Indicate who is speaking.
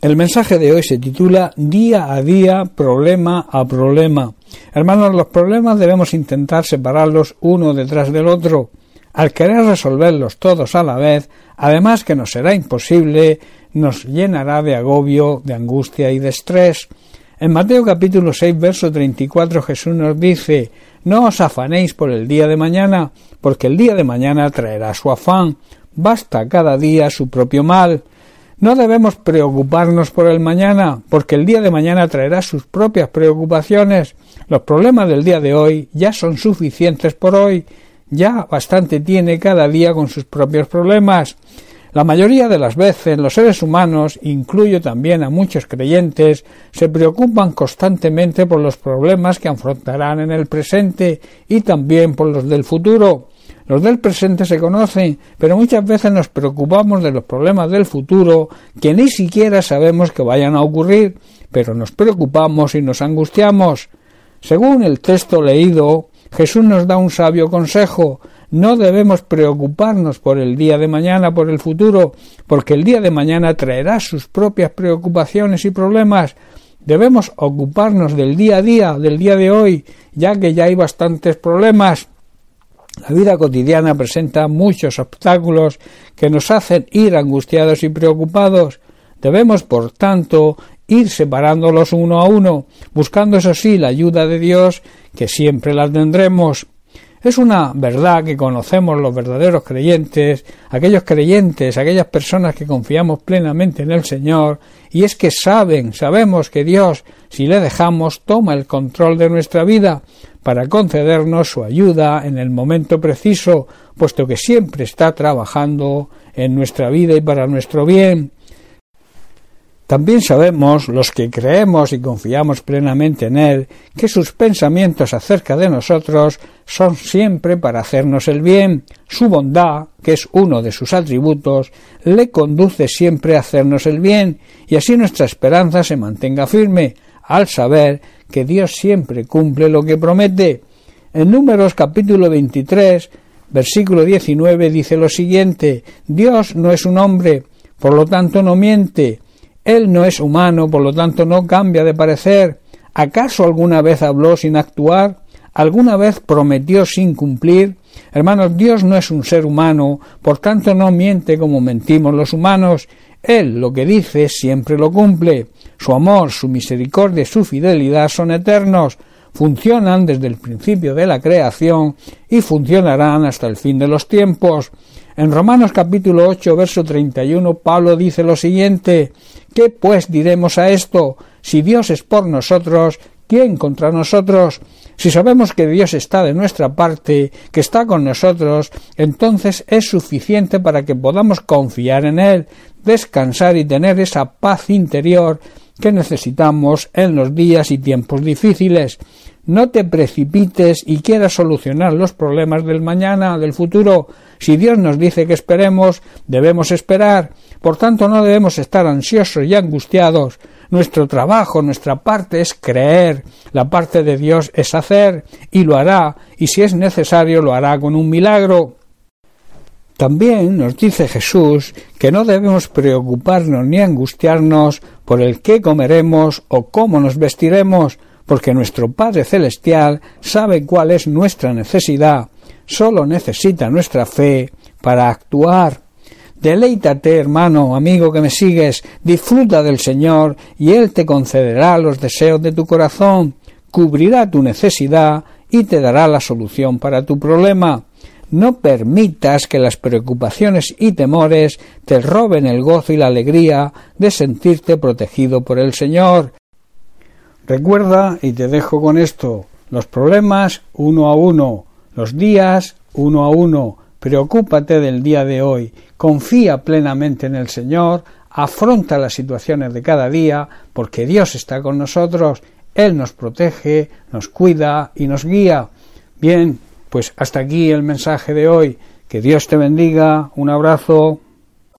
Speaker 1: El mensaje de hoy se titula Día a día, problema a problema. Hermanos, los problemas debemos intentar separarlos uno detrás del otro. Al querer resolverlos todos a la vez, además que nos será imposible, nos llenará de agobio, de angustia y de estrés. En Mateo capítulo 6, verso 34 Jesús nos dice No os afanéis por el día de mañana, porque el día de mañana traerá su afán. Basta cada día su propio mal. No debemos preocuparnos por el mañana, porque el día de mañana traerá sus propias preocupaciones. Los problemas del día de hoy ya son suficientes por hoy. Ya bastante tiene cada día con sus propios problemas. La mayoría de las veces los seres humanos, incluyo también a muchos creyentes, se preocupan constantemente por los problemas que afrontarán en el presente y también por los del futuro. Los del presente se conocen, pero muchas veces nos preocupamos de los problemas del futuro que ni siquiera sabemos que vayan a ocurrir, pero nos preocupamos y nos angustiamos. Según el texto leído, Jesús nos da un sabio consejo no debemos preocuparnos por el día de mañana, por el futuro, porque el día de mañana traerá sus propias preocupaciones y problemas. Debemos ocuparnos del día a día, del día de hoy, ya que ya hay bastantes problemas. La vida cotidiana presenta muchos obstáculos que nos hacen ir angustiados y preocupados. Debemos, por tanto, ir separándolos uno a uno, buscando eso sí la ayuda de Dios, que siempre la tendremos. Es una verdad que conocemos los verdaderos creyentes, aquellos creyentes, aquellas personas que confiamos plenamente en el Señor, y es que saben, sabemos que Dios, si le dejamos, toma el control de nuestra vida para concedernos su ayuda en el momento preciso, puesto que siempre está trabajando en nuestra vida y para nuestro bien. También sabemos, los que creemos y confiamos plenamente en Él, que sus pensamientos acerca de nosotros son siempre para hacernos el bien. Su bondad, que es uno de sus atributos, le conduce siempre a hacernos el bien, y así nuestra esperanza se mantenga firme, al saber que Dios siempre cumple lo que promete. En Números capítulo 23, versículo 19 dice lo siguiente, Dios no es un hombre, por lo tanto no miente, él no es humano, por lo tanto no cambia de parecer. ¿Acaso alguna vez habló sin actuar? ¿Alguna vez prometió sin cumplir? Hermanos, Dios no es un ser humano, por tanto no miente como mentimos los humanos. Él lo que dice siempre lo cumple. Su amor, su misericordia y su fidelidad son eternos, funcionan desde el principio de la creación y funcionarán hasta el fin de los tiempos. En Romanos capítulo 8, verso 31, Pablo dice lo siguiente ¿Qué pues diremos a esto? Si Dios es por nosotros, ¿quién contra nosotros? Si sabemos que Dios está de nuestra parte, que está con nosotros, entonces es suficiente para que podamos confiar en Él, descansar y tener esa paz interior que necesitamos en los días y tiempos difíciles. No te precipites y quieras solucionar los problemas del mañana, del futuro. Si Dios nos dice que esperemos, debemos esperar. Por tanto, no debemos estar ansiosos y angustiados. Nuestro trabajo, nuestra parte es creer, la parte de Dios es hacer, y lo hará, y si es necesario lo hará con un milagro. También nos dice Jesús que no debemos preocuparnos ni angustiarnos por el qué comeremos o cómo nos vestiremos, porque nuestro Padre Celestial sabe cuál es nuestra necesidad, solo necesita nuestra fe para actuar. Deleítate, hermano, amigo que me sigues, disfruta del Señor y Él te concederá los deseos de tu corazón, cubrirá tu necesidad y te dará la solución para tu problema. No permitas que las preocupaciones y temores te roben el gozo y la alegría de sentirte protegido por el Señor. Recuerda, y te dejo con esto, los problemas uno a uno, los días uno a uno, preocúpate del día de hoy, confía plenamente en el Señor, afronta las situaciones de cada día, porque Dios está con nosotros, Él nos protege, nos cuida y nos guía. Bien, pues hasta aquí el mensaje de hoy. Que Dios te bendiga. Un abrazo.